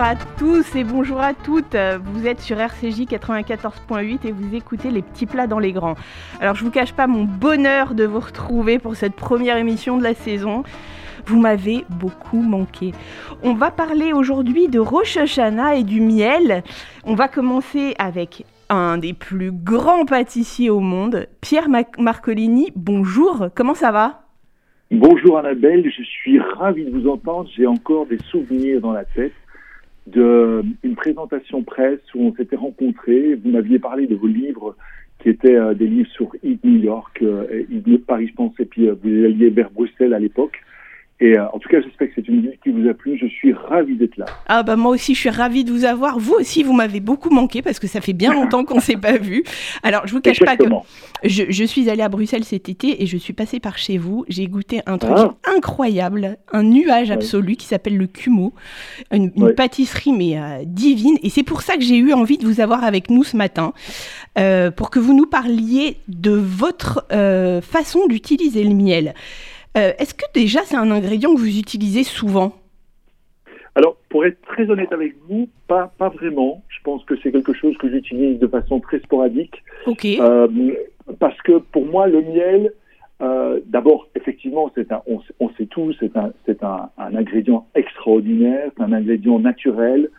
à tous et bonjour à toutes. Vous êtes sur RCJ 94.8 et vous écoutez les petits plats dans les grands. Alors je vous cache pas mon bonheur de vous retrouver pour cette première émission de la saison. Vous m'avez beaucoup manqué. On va parler aujourd'hui de Rosh et du miel. On va commencer avec un des plus grands pâtissiers au monde, Pierre Marcolini. Bonjour, comment ça va? Bonjour Annabelle, je suis ravi de vous entendre. J'ai encore des souvenirs dans la tête d'une présentation presse où on s'était rencontrés. Vous m'aviez parlé de vos livres qui étaient euh, des livres sur Yves New York, euh, Paris, je pense, et puis euh, vous alliez vers Bruxelles à l'époque. Et euh, en tout cas, j'espère que c'est une ville qui vous a plu. Je suis ravi d'être là. Ah bah moi aussi, je suis ravi de vous avoir. Vous aussi, vous m'avez beaucoup manqué parce que ça fait bien longtemps qu'on s'est pas vu. Alors, je vous cache pas que je, je, suis allée à Bruxelles cet été et je suis passée par chez vous. J'ai goûté un truc ah. incroyable, un nuage absolu qui s'appelle le Cumo, une, pâtisserie mais euh, divine. Et c'est pour ça que j'ai eu envie de vous avoir avec nous ce matin euh, pour que vous nous parliez de votre façon d'utiliser le miel. Euh, est-ce que déjà c'est un ingrédient que vous utilisez souvent? Alors, pour être très honnête avec vous, pas, pas vraiment. Je pense que c'est quelque chose que j'utilise de façon très sporadique. Ok. Euh, parce que pour moi, le miel, euh, d'abord, effectivement, c'est un, on, on, sait tout, c'est un, c'est un, un, ingrédient extraordinaire, c'est un ingrédient naturel.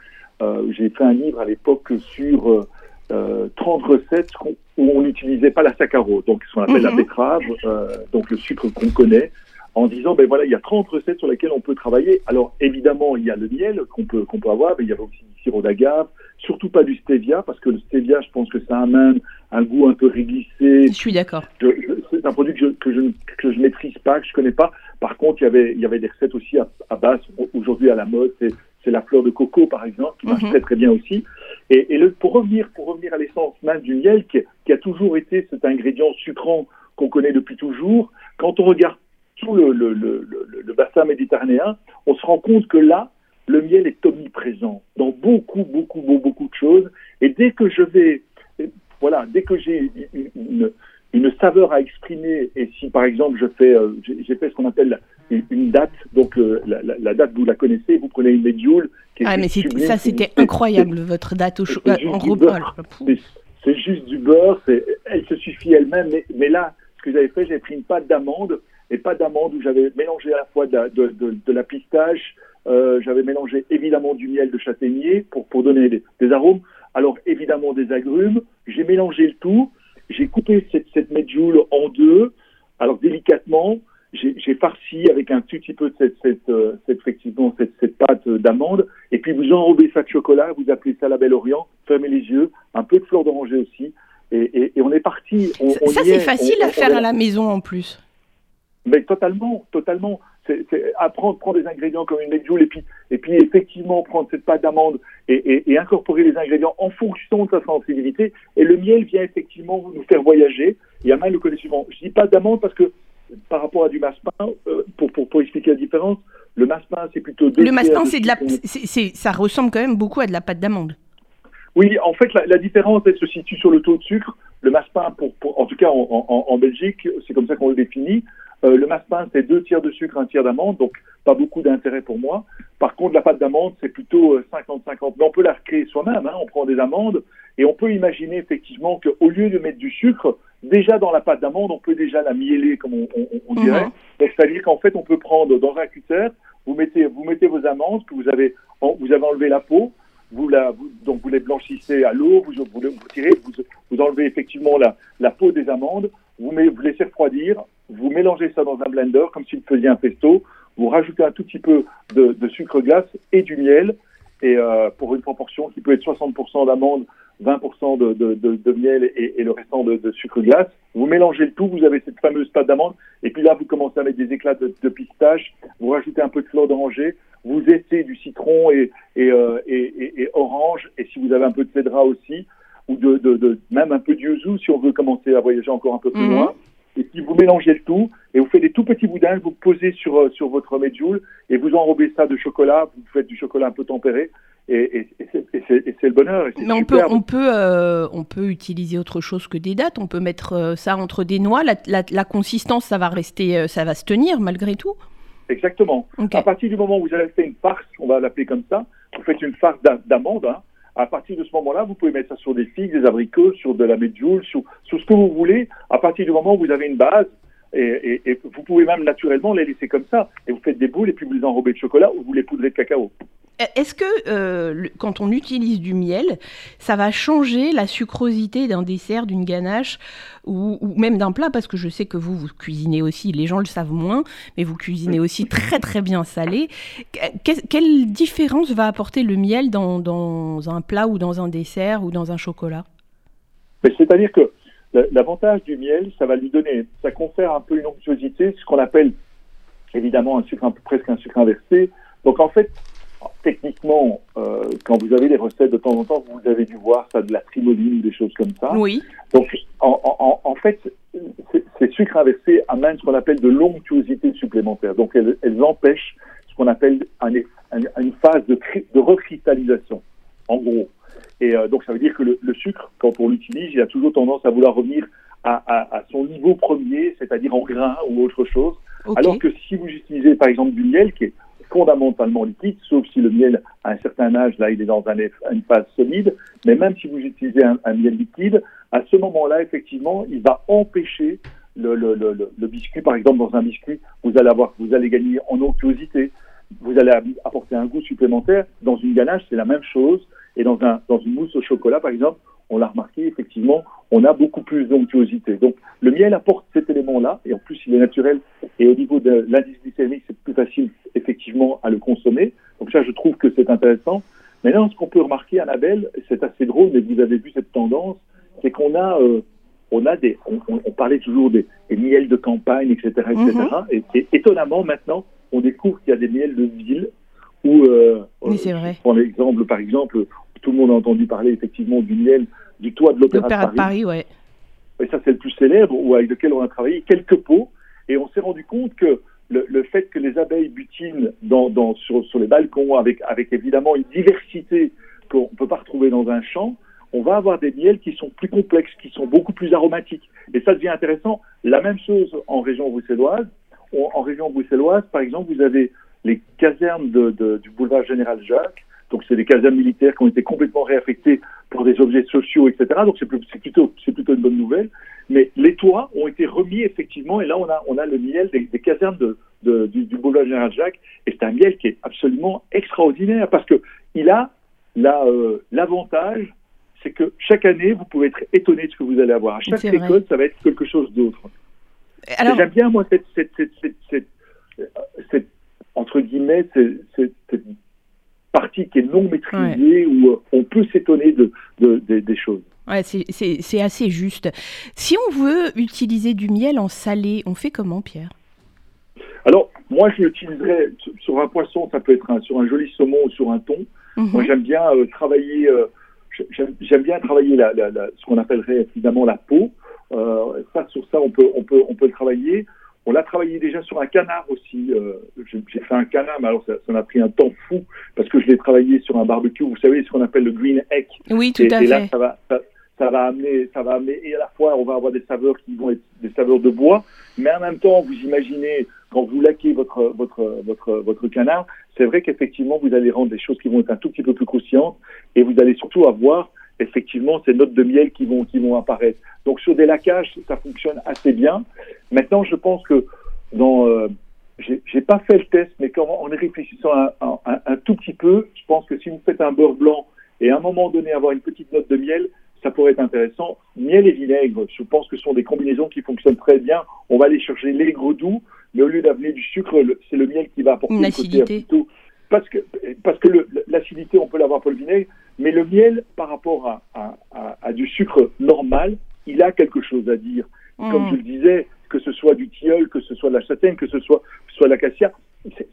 J'ai fait un livre à l'époque sur 30 recettes où on n'utilisait pas la saccharose, donc ce qu'on appelle la mhm. betterave, donc le sucre qu'on connaît en disant ben voilà il y a 30 recettes sur lesquelles on peut travailler. Alors évidemment il y a le miel qu'on peut qu'on peut avoir, mais il y a aussi du sirop d'agave, surtout pas du stevia parce que le stevia je pense que ça amène un goût un peu réglissé. Je suis d'accord. C'est un produit que je, que je que je maîtrise pas, que je connais pas. Par contre il y avait il y avait des recettes aussi à, à base aujourd'hui à la mode c'est c'est la fleur de coco par exemple qui marche mhm. très très bien aussi. Et, et le, pour revenir pour revenir à l'essence même du miel qui, qui a toujours été cet ingrédient sucrant qu'on connaît depuis toujours. Quand on regarde tout le, le, le, le, bassin méditerranéen, on se rend compte que là, le miel est omniprésent dans beaucoup, beaucoup, beaucoup, beaucoup de choses. Et dès que je vais, voilà, dès que j'ai une, une, saveur à exprimer, et si par exemple je fais, euh, j'ai fait ce qu'on appelle une date, donc euh, la, la, date vous la connaissez, vous prenez une médioule. Ah mais ça c'était incroyable votre date au en repas. C'est juste du beurre, elle se suffit elle-même, mais, mais là, ce que j'avais fait, j'ai pris une pâte d'amande et pas d'amande où j'avais mélangé à la fois de la, de, de, la pistache, euh, j'avais mélangé évidemment du miel de châtaignier pour, pour donner des, des arômes, alors évidemment des agrumes, j'ai mélangé le tout, j'ai coupé cette, cette en deux, alors délicatement, j'ai farci avec un tout petit peu de cette, cette, euh, cette effectivement, cette, cette pâte d'amande, et puis vous enrobez ça de chocolat, vous appelez ça la Belle Orient, fermez les yeux, un peu de fleur d'oranger aussi, et, et, et, on est parti. ça, c'est facile à faire à la maison en plus. Mais totalement, totalement. C'est apprendre, prendre des ingrédients comme une medjool et puis, et puis effectivement prendre cette pâte d'amande et, et, et, incorporer les ingrédients en fonction de sa sensibilité. Et le miel vient effectivement nous faire voyager. Et Amain le connaît souvent. Je dis pas d'amande parce que par rapport à du massepain, euh, pour, pour, pour, expliquer la différence, le massepain c'est plutôt Le massepain c'est de la, c'est ça ressemble quand même beaucoup à de la pâte d'amande. Oui, en fait, la, la, différence, elle se situe sur le taux de sucre. Le massepain, pour, pour, en tout cas en, en, en Belgique, c'est comme ça qu'on le définit. Euh, le massepain, c'est deux tiers de sucre, un tiers d'amande, donc pas beaucoup d'intérêt pour moi. Par contre, la pâte d'amande, c'est plutôt 50-50. Euh, Mais on peut la recréer soi-même. Hein. On prend des amandes et on peut imaginer effectivement qu'au lieu de mettre du sucre, déjà dans la pâte d'amande, on peut déjà la mieler, comme on, on, dirait. Mhm. C'est-à-dire qu'en fait, on peut prendre dans un cutter, vous mettez, vous mettez vos amandes que vous avez, vous avez enlevé la peau, vous, la, donc vous les blanchissez à l'eau, vous, vous, vous, tirez, vous, vous enlevez effectivement la, la peau des amandes, vous, met, vous laissez refroidir, vous mélangez ça dans un blender comme si vous faisiez un pesto, vous rajoutez un tout petit peu de, de sucre glace et du miel, et euh, pour une proportion qui peut être 60% d'amandes, 20% de, de, de, de, miel et, et le restant de, sucre glace. Vous mélangez le tout, vous avez cette fameuse pâte d'amande, et puis là vous commencez à mettre des éclats de, pistache, vous rajoutez un peu de fleur d'oranger, vous essayez du citron et, et, euh, et, orange, et si vous avez un peu de cédra aussi, ou de, même un peu de yuzu si on veut commencer à voyager encore un peu plus mhm. loin et puis vous mélangez le tout et vous faites des tout petits boudins, vous posez sur, euh, sur votre medjool et vous enrobez ça de chocolat, vous faites du chocolat un peu tempéré et, et, c'est le bonheur. Mais on peut, on, peut, euh, on peut utiliser autre chose que des dates, on peut mettre euh, ça entre des noix, la, la, consistance ça va rester, ça va se tenir malgré tout Exactement. À partir du moment où vous avez fait une farce, on va l'appeler comme ça, vous faites une farce d'amande. Hein. À partir de ce moment-là, vous pouvez mettre ça sur des figues, des abricots, sur de la medjool, sur, sur ce que vous voulez. À partir du moment où vous avez une base, et, et, vous pouvez même naturellement les laisser comme ça. Et vous faites des boules et puis vous les enrobez de chocolat ou vous les poudrez de cacao. Est-ce que euh, quand on utilise du miel, ça va changer la sucrosité d'un dessert, d'une ganache ou, même d'un plat? Parce que je sais que vous, vous cuisinez aussi, les gens le savent moins, mais vous cuisinez aussi très très bien salé. quelle différence va apporter le miel dans, dans, un plat ou dans un dessert ou dans un chocolat? C'est-à-dire que L'avantage du miel, ça va lui donner, ça confère un peu une onctuosité, ce qu'on appelle évidemment un sucre, un peu, presque un sucre inversé. Donc en fait, techniquement, euh, quand vous avez des recettes de temps en temps, vous avez dû voir ça de la trimoline, des choses comme ça. Oui. Donc en, en, fait, ces sucres inversés amènent ce qu'on appelle de l'onctuosité supplémentaire. Donc elles, elles empêchent ce qu'on appelle une phase de, de recristallisation, en gros. Et euh, donc ça veut dire que le, sucre, quand on l'utilise, il a toujours tendance à vouloir revenir à, son niveau premier, c'est-à-dire en grain ou autre chose. Alors que si vous utilisez par exemple du miel, qui est fondamentalement liquide, sauf si le miel à un certain âge, là, il est dans une phase solide, mais même si vous utilisez un, miel liquide, à ce moment-là, effectivement, il va empêcher le, le, biscuit, par exemple, dans un biscuit, vous allez avoir, vous allez gagner en onctuosité, vous allez apporter un goût supplémentaire. Dans une ganache, c'est la même chose. Et dans, un, dans une mousse au chocolat, par exemple, on l'a remarqué, effectivement, on a beaucoup plus d'onctuosité. Donc, le miel apporte cet élément-là, et en plus, il est naturel, et au niveau de l'indice glycémique, c'est plus facile, effectivement, à le consommer. Donc ça, je trouve que c'est intéressant. Maintenant, ce qu'on peut remarquer, Annabelle, c'est assez drôle, mais vous avez vu cette tendance, c'est qu'on a, euh, on a des, on, parlait toujours des, miels de campagne, etc., etc., et, et étonnamment, maintenant, on découvre qu'il y a des miels de ville où, euh, oui, c'est vrai. Prends l'exemple, par exemple, tout le monde a entendu parler effectivement du miel du toit de l'Opéra de Paris. Paris ouais. Et ça, c'est le plus célèbre, ou avec lequel on a travaillé quelques pots. Et on s'est rendu compte que le, le, fait que les abeilles butinent dans, dans, sur, sur, les balcons, avec, avec évidemment une diversité qu'on ne peut pas retrouver dans un champ, on va avoir des miels qui sont plus complexes, qui sont beaucoup plus aromatiques. Et ça devient intéressant. La même chose en région bruxelloise. En région bruxelloise, par exemple, vous avez les casernes de, du boulevard Général Jacques. Donc, c'est des casernes militaires qui ont été complètement réaffectées pour des objets sociaux, etc. Donc, c'est plutôt, plutôt une bonne nouvelle. Mais les toits ont été remis effectivement, et là, on a, on a le miel des, casernes de, du, boulevard Général Jacques. Et c'est un miel qui est absolument extraordinaire parce que il a euh, l'avantage, c'est que chaque année, vous pouvez être étonné de ce que vous allez avoir. À chaque récolte, ça va être quelque chose d'autre. J'aime bien, moi, cette, cette, cette, cette entre guillemets, cette partie qui est non maîtrisée où euh, on peut s'étonner de, des choses. Ouais, c'est assez juste. Si on veut utiliser du miel en salé, on fait comment, Pierre? Alors, moi, je l'utiliserais sur un poisson, ça peut être sur un joli saumon ou sur un thon. Mhm. Moi, j'aime bien euh, travailler, euh, j'aime bien travailler la, ce qu'on appellerait évidemment la peau. ça, sur ça, on peut, on peut, on peut le travailler. On l'a travaillé déjà sur un canard aussi. Euh, j'ai fait un canard, mais alors ça m'a pris un temps fou parce que je l'ai travaillé sur un barbecue. Vous savez ce qu'on appelle le green egg. Oui, tout à fait. Et là, ça va, ça, va amener, ça va amener. Et à la fois, on va avoir des saveurs qui vont être des saveurs de bois, mais en même temps, vous imaginez quand vous laquez votre votre votre votre canard, c'est vrai qu'effectivement, vous allez rendre des choses qui vont être un tout petit peu plus croustillantes, et vous allez surtout avoir effectivement ces notes de miel qui vont qui vont apparaître. Donc sur des lacages, ça fonctionne assez bien. Maintenant, je pense que dans euh, j'ai pas fait le test, mais quand, en y réfléchissant un, un, tout petit peu, je pense que si vous faites un beurre blanc et à un moment donné avoir une petite note de miel, ça pourrait être intéressant. Miel et vinaigre, je pense que ce sont des combinaisons qui fonctionnent très bien. On va aller chercher l'aigre doux, mais au lieu d'amener du sucre, c'est le miel qui va apporter une acidité. Plutôt, parce que parce que l'acidité, on peut l'avoir pour le vinaigre, mais le miel, par rapport à, à, à du sucre normal, il a quelque chose à dire. Comme je mm. le disais, que ce soit du tilleul, que ce soit de la châtaigne, que ce soit, soit l'acacia,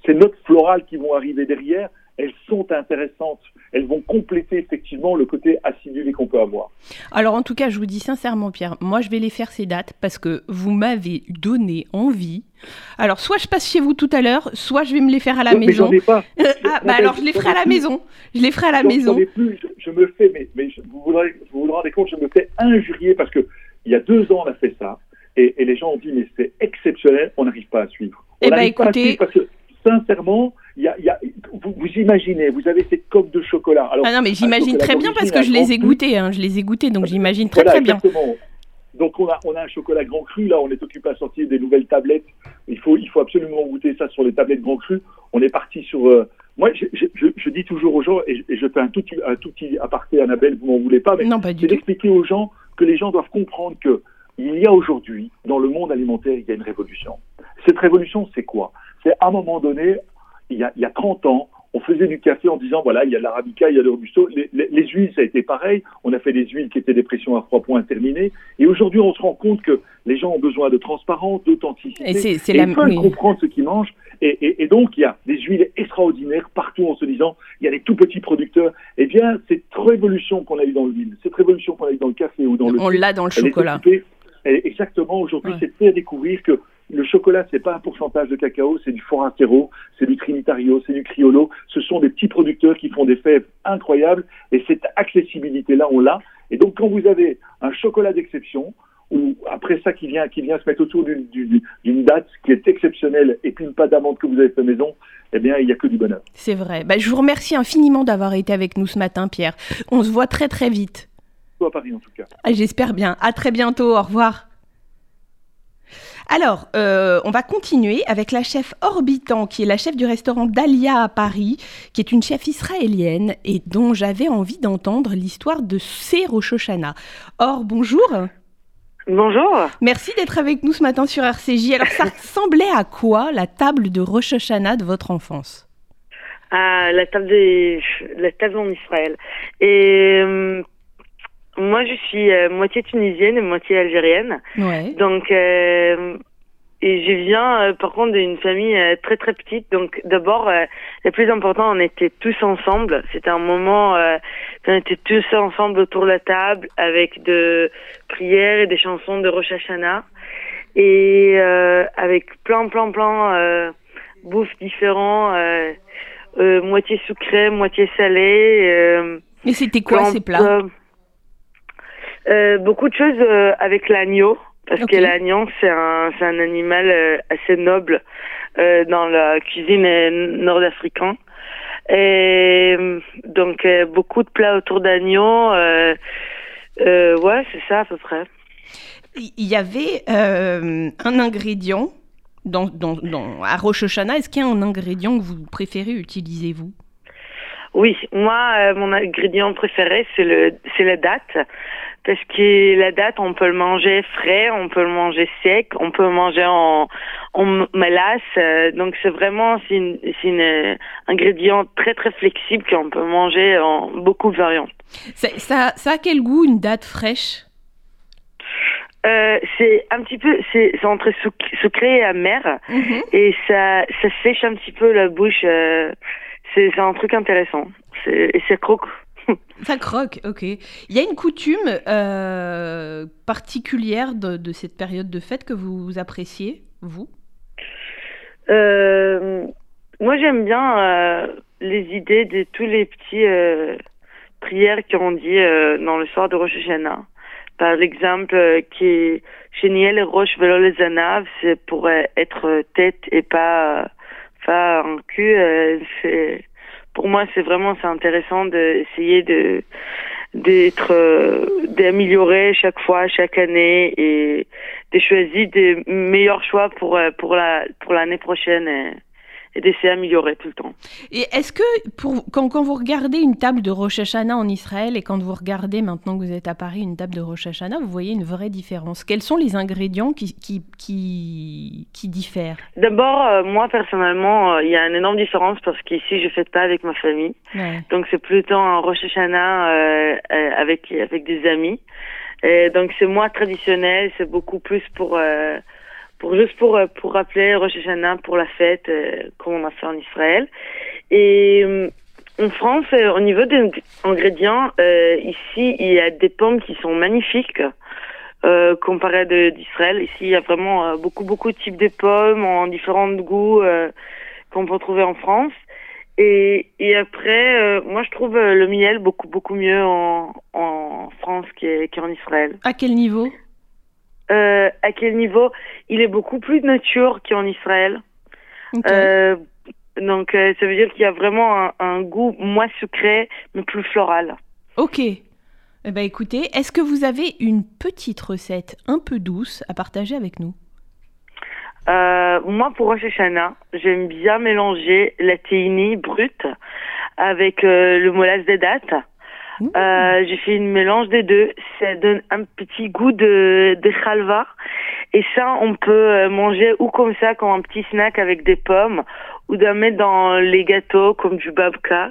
ces notes florales qui vont arriver derrière, elles sont intéressantes. Elles vont compléter effectivement le côté acidulé qu'on peut avoir. Alors en tout cas, je vous dis sincèrement, Pierre, moi je vais les faire ces dates parce que vous m'avez donné envie. Alors soit je passe chez vous tout à l'heure, soit je vais me les faire à la maison. ai pas. ah, bah alors je les ferai à la maison. Je les ferai à la maison. Plus, je, me fais, mais, mais vous, vous, vous, rendez compte, je me fais injurier parce que il y a deux ans on a fait ça et, les gens ont dit mais c'est exceptionnel, on n'arrive pas à suivre. On eh ben, écoutez... parce que sincèrement, y a, y a, vous, imaginez, vous avez ces coques de chocolat. Alors, ah non, mais j'imagine très bien parce que je les ai goûtées. Hein, je les ai goûtées, donc j'imagine très très bien. Donc on a, on a un chocolat grand cru, là on est occupé à sortir des nouvelles tablettes. Il faut, il faut absolument goûter ça sur les tablettes grand cru. On est parti sur... Euh, moi, je, je, je, dis toujours aux gens, et, je fais un tout, un tout petit aparté, Annabelle, vous m'en voulez pas, mais c'est d'expliquer aux gens que les gens doivent comprendre que il y a aujourd'hui, dans le monde alimentaire, il y a une révolution. Cette révolution, c'est quoi? C'est à un moment donné, il y, a, il y a 30 ans, on faisait du café en disant voilà, il y a l'arabica, il y a le robusto. Les, les, huiles, ça a été pareil. On a fait des huiles qui étaient des pressions à froid points terminées. Et aujourd'hui, on se rend compte que les gens ont besoin de transparence, d'authenticité. Et, c'est, la... ils veulent comprendre ce qu'ils mangent. Et, et, donc, il y a des huiles extraordinaires partout en se disant il y a des tout petits producteurs. Eh bien, cette révolution qu'on a eue dans l'huile, cette révolution qu'on a eue dans le café ou dans le. On l'a dans le chocolat. exactement, aujourd'hui, c'est de faire découvrir que le chocolat, c'est pas un pourcentage de cacao, c'est du forastero, c'est du trinitario, c'est du criollo. Ce sont des petits producteurs qui font des fèves incroyables et cette accessibilité-là, on l'a. Et donc, quand vous avez un chocolat d'exception, ou après ça qui vient, qui vient se mettre autour d'une date qui est exceptionnelle et puis une pâte d'amande que vous avez fait maison, eh bien, il n'y a que du bonheur. C'est vrai. Bah, je vous remercie infiniment d'avoir été avec nous ce matin, Pierre. On se voit très très vite. À Paris, en tout cas. Ah, j'espère bien. À très bientôt. Au revoir. Alors, euh, on va continuer avec la chef Orbitant, qui est la chef du restaurant Dahlia à Paris, qui est une chef israélienne et dont j'avais envie d'entendre l'histoire de ses Rosh Or, bonjour. Bonjour. Merci d'être avec nous ce matin sur RCJ. Alors, ça ressemblait à quoi la table de Rosh de votre enfance? Ah, la table des la table en Israël. Et euh, moi, je suis euh, moitié tunisienne et moitié algérienne. Ouais. Donc, euh, et je viens euh, par contre d'une famille très très petite. Donc, d'abord, le plus important, on était tous ensemble. C'était un moment, on était tous ensemble autour de la table avec de prières et des chansons de Rosh Hashanah. Et avec plein, plein, plein bouffes différents, moitié sucré, moitié salé. et c'était quoi ces plats? Euh, beaucoup de choses euh, avec l'agneau, parce que l'agneau, c'est un, c'est un animal euh, assez noble dans la cuisine nord-africaine. Et donc, beaucoup de plats autour d'agneau. ouais, c'est ça à peu près. Il y avait un ingrédient dans, dans, dans, à Rosh Est-ce qu'il y a un ingrédient que vous préférez utiliser, vous? Oui, moi, mon ingrédient préféré, c'est, le, c'est la date parce que la date, on peut le manger frais, on peut le manger sec, on peut le manger en, en mélasse. Euh, donc c'est vraiment c'est une, euh, ingrédient très très flexible qu'on peut manger en beaucoup de variantes. Ça, ça a quel goût une date fraîche? Euh, c'est un petit peu, c'est entre sucré et amer, mhm. et ça, ça sèche un petit peu la bouche. c'est un truc intéressant. Et c'est croque. Ça croque, ok. Il y a une coutume euh, particulière de, cette période de fête que vous appréciez, vous? Euh, Moi, j'aime bien euh, les idées de tous les petits prières qu'on dit dans le soir de Rosh Hashanah. Par exemple, qui chez Niel Roche Velo les c'est pour être tête et pas, pas un cul. Pour moi, c'est vraiment c'est intéressant d'essayer de d'être euh, d'améliorer chaque fois, chaque année et de choisir des meilleurs choix pour euh, pour la pour l'année prochaine d'essayer d'améliorer tout le temps. Et est-ce que pour, quand, quand, vous regardez une table de Rosh Hashanah en Israël et quand vous regardez maintenant que vous êtes à Paris une table de Rosh Hashanah, vous voyez une vraie différence Quels sont les ingrédients qui, qui, qui, qui diffèrent? D'abord, euh, moi personnellement, euh, il y a une énorme différence parce qu'ici je ne fête pas avec ma famille. Donc c'est plutôt un Rosh Hashanah euh, avec, avec des amis. Et donc c'est moins traditionnel, c'est beaucoup plus pour pour juste pour euh, pour rappeler Rosh Hashanah pour la fête euh, comme on a fait en Israël. Et euh, en France, au niveau des ingrédients, ici il y a des pommes qui sont magnifiques. Euh, comparé d'Israël. Ici, il y a vraiment beaucoup, beaucoup de types de pommes en différents goûts qu'on peut trouver en France. Et, et après, moi, je trouve le miel beaucoup, beaucoup mieux en, en France qu'en Israël. À quel niveau? Euh, à quel niveau il est beaucoup plus nature qu'en Israël. Euh, Donc, ça veut dire qu'il y a vraiment un, goût moins sucré, mais plus floral. Ok. Eh ben, écoutez, est-ce que vous avez une petite recette un peu douce à partager avec nous? Moi, pour Rosh j'aime bien mélanger la tahini brute avec le molasse des dates. Euh, j'ai fait une mélange des deux. Ça donne un petit goût de, de halva. Et ça, on peut euh, manger ou comme ça, comme un petit snack avec des pommes, ou d'en mettre dans les gâteaux comme du babka.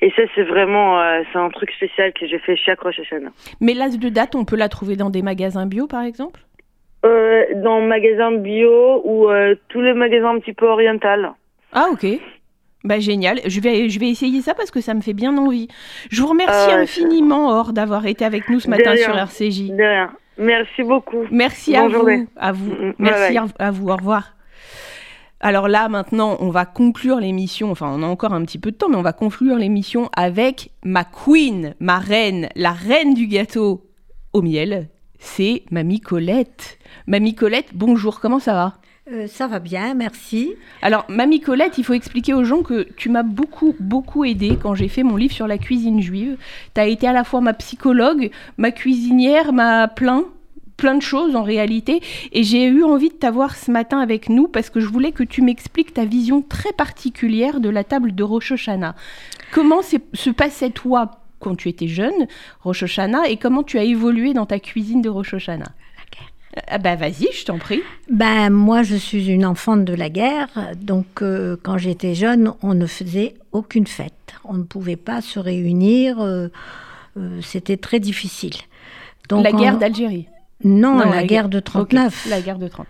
Et ça, c'est vraiment, euh, c'est un truc spécial que j'ai fait chaque Rosh Hashanah. Mais l'as de date, on peut la trouver dans des magasins bio, par exemple? Euh, Dans magasins bio ou tous les magasins un petit peu oriental. Ah, ok. Bah génial, je vais, je vais essayer ça parce que ça me fait bien envie. Je vous remercie ah infiniment, Or, d'avoir été avec nous ce matin sur RCJ. De rien. Merci beaucoup. Merci à vous. À vous. Mm, mm. Merci à vous. Au revoir. Alors là, maintenant, on va conclure l'émission. Enfin, on a encore un petit peu de temps, mais on va conclure l'émission avec ma queen, ma reine, la reine du gâteau au miel. C'est Mamie Colette. Mamie Colette, bonjour, comment ça va? Euh, ça va bien, merci. Alors, Mamie Colette, il faut expliquer aux gens que tu m'as beaucoup, beaucoup aidé quand j'ai fait mon livre sur la cuisine juive. Tu as été à la fois ma psychologue, ma cuisinière, ma plein, plein de choses en réalité. Et j'ai eu envie de t'avoir ce matin avec nous parce que je voulais que tu m'expliques ta vision très particulière de la table de Rosh. Comment se passait toi quand tu étais jeune, Rosh et comment tu as évolué dans ta cuisine de Rosh ah bah vas-y, je t'en prie. Ben moi, je suis une enfant de la guerre, donc euh, quand j'étais jeune, on ne faisait aucune fête. On ne pouvait pas se réunir, euh, euh, c'était très difficile. Donc, la guerre d'Algérie non, la, guerre de 39. La guerre de 39.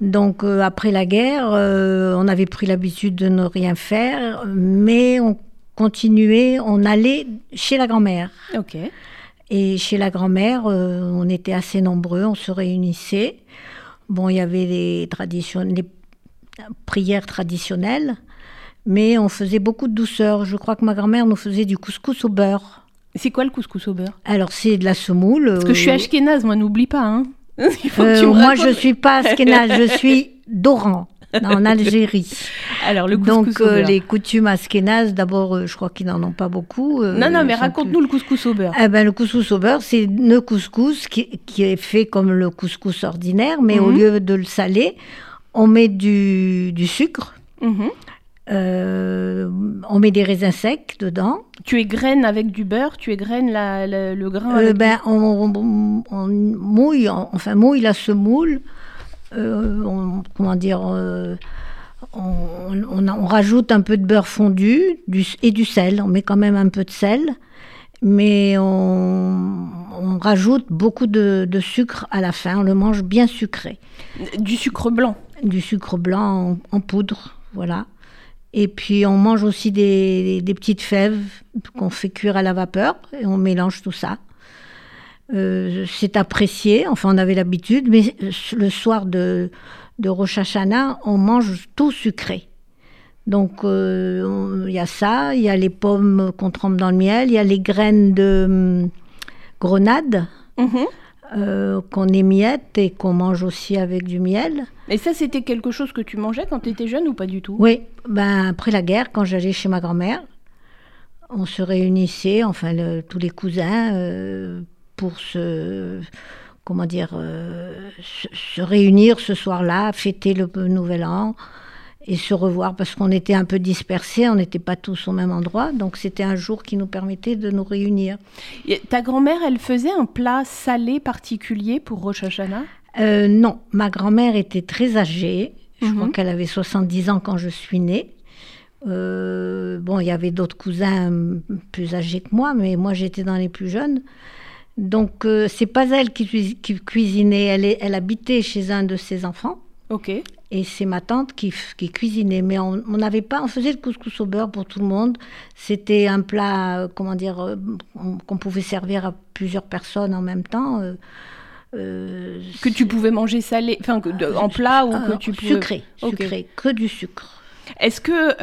Donc après la guerre, on avait pris l'habitude de ne rien faire, mais on continuait, on allait chez la grand-mère. Ok. Et chez la grand-mère, euh, on était assez nombreux, on se réunissait. Bon, il y avait les, les prières traditionnelles, mais on faisait beaucoup de douceur. Je crois que ma grand-mère nous faisait du couscous au beurre. C'est quoi le couscous au beurre? Alors, c'est de la semoule. Parce que je suis euh, ashkénaze, moi, n'oublie pas. Hein euh, moi, je suis pas ashkénaze, je suis d'Oran en Algérie. Alors, le couscous Donc, euh, les coutumes askénazes, d'abord, euh, je crois qu'ils n'en ont pas beaucoup. Euh, non, non, mais raconte-nous le couscous au beurre. Eh ben, le couscous au beurre, c'est le couscous qui, est fait comme le couscous ordinaire, mais au mhm. lieu de le saler, on met du, sucre. Mhm. on met des raisins secs dedans. Tu égrènes avec du beurre, tu égrènes la, le grain. ben, on, on, mouille, enfin mouille la semoule euh, on, comment dire, euh, on, rajoute un peu de beurre fondu et du sel. On met quand même un peu de sel, mais on, rajoute beaucoup de, sucre à la fin. On le mange bien sucré. Du sucre blanc Du sucre blanc en, poudre, voilà. Et puis on mange aussi des petites fèves qu'on fait cuire à la vapeur et on mélange tout ça. Euh, c'est apprécié, enfin on avait l'habitude, mais le soir de, de Rosh Hashanah, on mange tout sucré. Donc euh, il y a ça, il y a les pommes qu'on trempe dans le miel, il y a les graines de hum, grenade mhm. euh, qu'on émiette et qu'on mange aussi avec du miel. Et ça, c'était quelque chose que tu mangeais quand tu étais jeune ou pas du tout? Oui, ben, après la guerre, quand j'allais chez ma grand-mère, on se réunissait, enfin tous les cousins, pour se comment dire euh, se, réunir ce soir-là, fêter le nouvel an et se revoir parce qu'on était un peu dispersés, on n'était pas tous au même endroit, donc c'était un jour qui nous permettait de nous réunir. ta grand-mère, elle faisait un plat salé particulier pour Rosh Hashanah? Euh, Non, ma grand-mère était très âgée. Je crois mhm. qu'elle avait 70 ans quand je suis née. Euh, bon, il y avait d'autres cousins plus âgés que moi, mais moi j'étais dans les plus jeunes. Donc, euh, c'est pas elle qui, cuisinait, elle, elle, habitait chez un de ses enfants. Ok. Et c'est ma tante qui, cuisinait. Mais on n'avait pas, on faisait le couscous au beurre pour tout le monde. C'était un plat, euh, comment dire, euh, qu'on pouvait servir à plusieurs personnes en même temps. que tu pouvais manger salé, enfin en plat ou que tu pouvais... Sucré, sucré, que du sucre. Est-ce que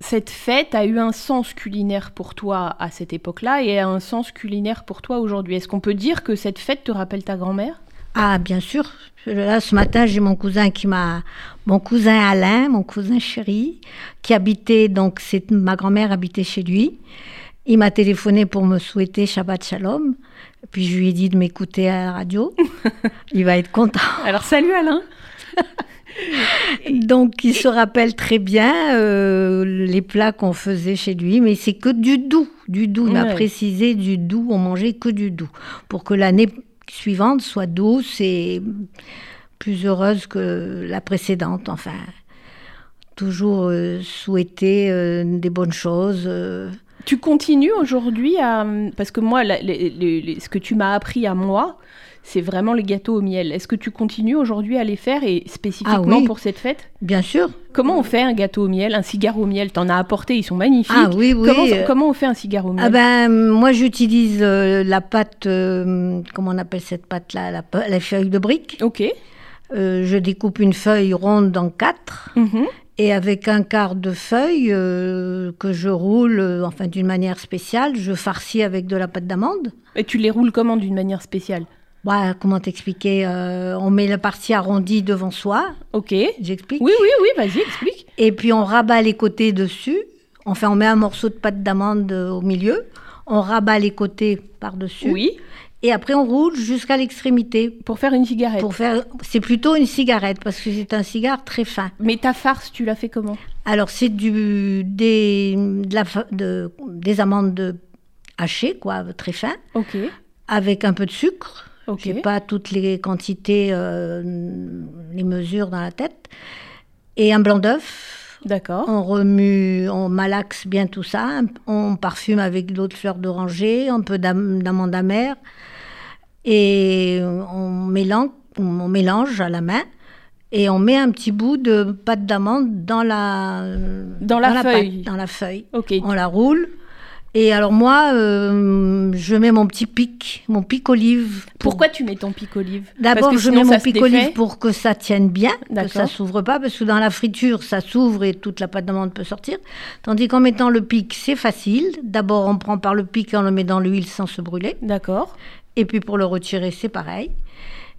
cette fête a eu un sens culinaire pour toi à cette époque-là et a un sens culinaire pour toi aujourd'hui. Est-ce qu'on peut dire que cette fête te rappelle ta grand-mère? Ah, bien sûr. Là, ce matin, j'ai mon cousin qui m'a, mon cousin Alain, mon cousin chéri, qui habitait donc, c'est ma grand-mère habitait chez lui. Il m'a téléphoné pour me souhaiter Shabbat Shalom. Puis je lui ai dit de m'écouter à la radio. il va être content. Alors salut Alain. Donc il se rappelle très bien euh, les plats qu'on faisait chez lui, mais c'est que du doux, du doux. On a précisé du doux, on mangeait que du doux, pour que l'année suivante soit douce et plus heureuse que la précédente. Enfin, toujours euh, souhaiter euh, des bonnes choses. Tu continues aujourd'hui à... Parce que moi, ce que tu m'as appris à moi, c'est vraiment les gâteaux au miel. Est-ce que tu continues aujourd'hui à les faire et spécifiquement ah pour cette fête? Bien sûr. Comment on fait un gâteau au miel, un cigare au miel? T'en as apporté, ils sont magnifiques. Ah oui, oui. Comment, on fait un cigare au miel? Ah ben, moi j'utilise euh, la pâte, euh, comment on appelle cette pâte-là la, la, feuille de brique. Ok. Euh, je découpe une feuille ronde en quatre. Mhm. Et avec un quart de feuille que je roule, enfin d'une manière spéciale, je farcis avec de la pâte d'amande. Et tu les roules comment d'une manière spéciale? Bah, comment t'expliquer euh, On met la partie arrondie devant soi. Ok. J'explique Oui, oui, oui, vas-y, explique. Et puis on rabat les côtés dessus. Enfin, on met un morceau de pâte d'amande euh, au milieu. On rabat les côtés par-dessus. Oui. Et après, on roule jusqu'à l'extrémité. Pour faire une cigarette Pour faire, C'est plutôt une cigarette, parce que c'est un cigare très fin. Mais ta farce, tu l'as fait comment? Alors, c'est du, des, de des amandes hachées, quoi, très fin. Ok. Avec un peu de sucre je n'ai pas toutes les quantités, euh, les mesures dans la tête. Et un blanc d'œuf. D'accord. On remue, on malaxe bien tout ça. On parfume avec d'autres fleurs d'oranger, un peu d'amande amère. Et on mélange, on mélange à la main. Et on met un petit bout de pâte d'amande dans la, dans la, feuille. dans la feuille. On la roule. Et alors moi, euh, je mets mon petit pic, mon pic olive. Pourquoi tu mets ton pic olive? D'abord, je mets mon pic olive pour que ça tienne bien, que ça s'ouvre pas, parce que dans la friture, ça s'ouvre et toute la pâte d'amande peut sortir. Tandis qu'en mettant le pic, c'est facile. D'abord, on prend par le pic et on le met dans l'huile sans se brûler. D'accord. Et puis pour le retirer, c'est pareil.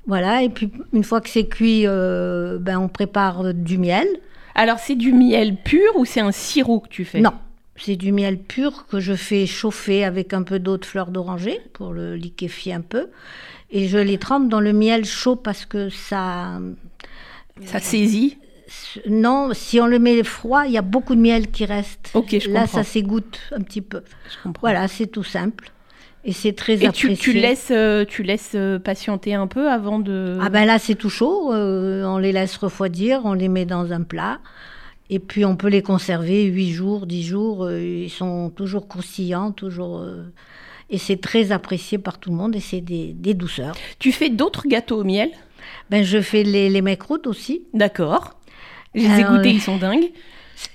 Voilà, et puis une fois que c'est cuit, euh, ben, on prépare du miel. Alors c'est du miel pur ou c'est un sirop que tu fais? Non, c'est du miel pur que je fais chauffer avec un peu d'eau de fleur d'oranger pour le liquéfier un peu. Et je les trempe dans le miel chaud parce que ça. Ça saisit? Non, si on le met froid, il y a beaucoup de miel qui reste. Ok, je Là, ça s'égoutte un petit peu. Je comprends. Voilà, c'est tout simple. Et c'est très Et apprécié. tu, tu laisses, euh, tu laisses euh, patienter un peu avant de. Ah ben là, c'est tout chaud. Euh, on les laisse refroidir, on les met dans un plat. Et puis on peut les conserver 8 jours, 10 jours. Euh, ils sont toujours croustillants, toujours. Euh, et c'est très apprécié par tout le monde et c'est des, douceurs. Tu fais d'autres gâteaux au miel? Ben, Je fais les, les aussi. D'accord. Je les ai goûtés, ils sont dingues.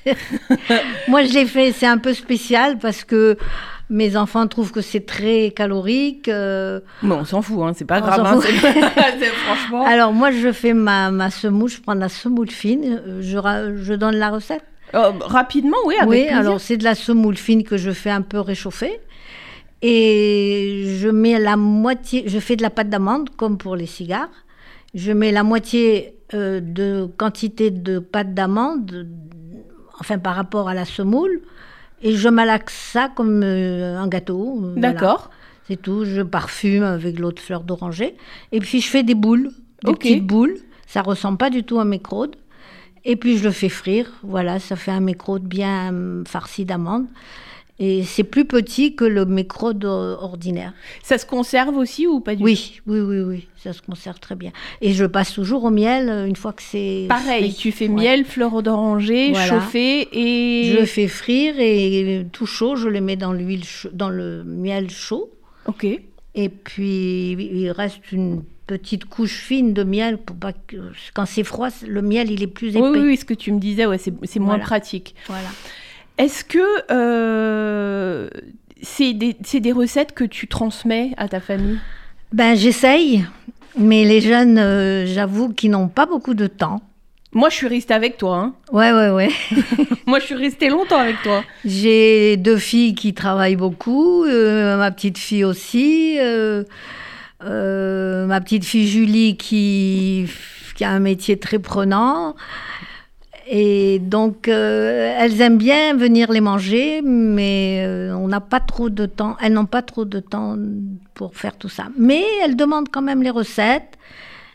Moi, je l'ai fait, c'est un peu spécial parce que mes enfants trouvent que c'est très calorique. Euh... Bon, on s'en fout, hein, c'est pas grave. Hein, franchement. Alors, moi, je fais ma, ma semoule, je prends de la semoule fine, je, je donne la recette. Oh, rapidement, oui, avec Oui, alors c'est de la semoule fine que je fais un peu réchauffer. Et je mets la moitié, je fais de la pâte d'amande comme pour les cigares. Je mets la moitié euh, de quantité de pâte d'amande enfin par rapport à la semoule, et je malaxe ça comme euh, un gâteau. Euh, D'accord. C'est tout. Je parfume avec l'eau de fleur d'oranger. Et puis je fais des boules, des petites boules. Ça ressemble pas du tout à mes crôdes. Et puis je le fais frire. Voilà, ça fait un mécrode bien euh, farci d'amandes. Et c'est plus petit que le mécrode ordinaire. Ça se conserve aussi ou pas du oui, tout? Oui, oui, oui, ça se conserve très bien. Et je passe toujours au miel euh, une fois que c'est. Pareil, tu fais miel, fleur d'oranger, chauffé et. Je le fais frire et tout chaud, je le mets dans l'huile, dans le miel chaud. Ok. Et puis il reste une petite couche fine de miel pour pas que quand c'est froid, le miel il est plus épais. Oui, oui, ce que tu me disais, ouais, c'est moins pratique. Voilà. Est-ce que euh, c'est des, recettes que tu transmets à ta famille? Ben j'essaye, mais les jeunes, euh, j'avoue qu'ils n'ont pas beaucoup de temps. Moi, je suis restée avec toi. Hein. Ouais, ouais, ouais. Moi, je suis restée longtemps avec toi. J'ai deux filles qui travaillent beaucoup, euh, ma petite fille aussi. ma petite fille Julie qui, qui, a un métier très prenant. Et donc, elles aiment bien venir les manger, mais on n'a pas trop de temps. Elles n'ont pas trop de temps pour faire tout ça. Mais elles demandent quand même les recettes.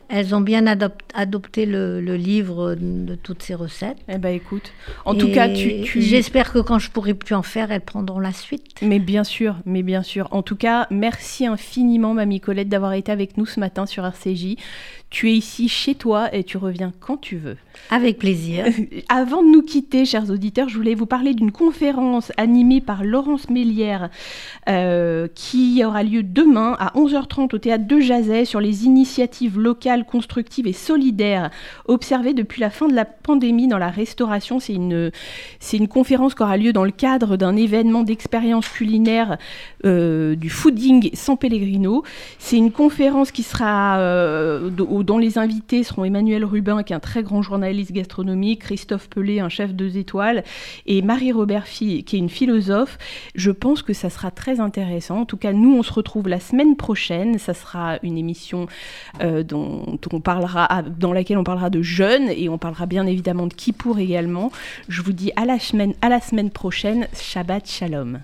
Elles ont bien adopté le, livre de toutes ces recettes. Eh ben écoute, en tout cas, tu, j'espère que quand je pourrai plus en faire, elles prendront la suite. Mais bien sûr, mais bien sûr. En tout cas, merci infiniment, mamie Colette, d'avoir été avec nous ce matin sur RCJ. Tu es ici chez toi et tu reviens quand tu veux. Avec plaisir. Avant de nous quitter, chers auditeurs, je voulais vous parler d'une conférence animée par Laurence Mélière euh, qui aura lieu demain à 11h30 au théâtre de Jazet sur les initiatives locales, constructives et solidaires observées depuis la fin de la pandémie dans la restauration. C'est une, c'est une conférence qui aura lieu dans le cadre d'un événement d'expérience culinaire euh, du fooding sans Pellegrino. C'est une conférence qui sera euh, dont les invités seront Emmanuel Rubin, qui est un très grand journaliste gastronomique, Christophe Pelé, un chef deux étoiles, et Marie-Robert qui est une philosophe. Je pense que ça sera très intéressant. En tout cas, nous, on se retrouve la semaine prochaine. Ça sera une émission euh, dont, on parlera, dans laquelle on parlera de jeunes et on parlera bien évidemment de Kippour également. Je vous dis à la semaine, à la semaine prochaine. Shabbat Shalom.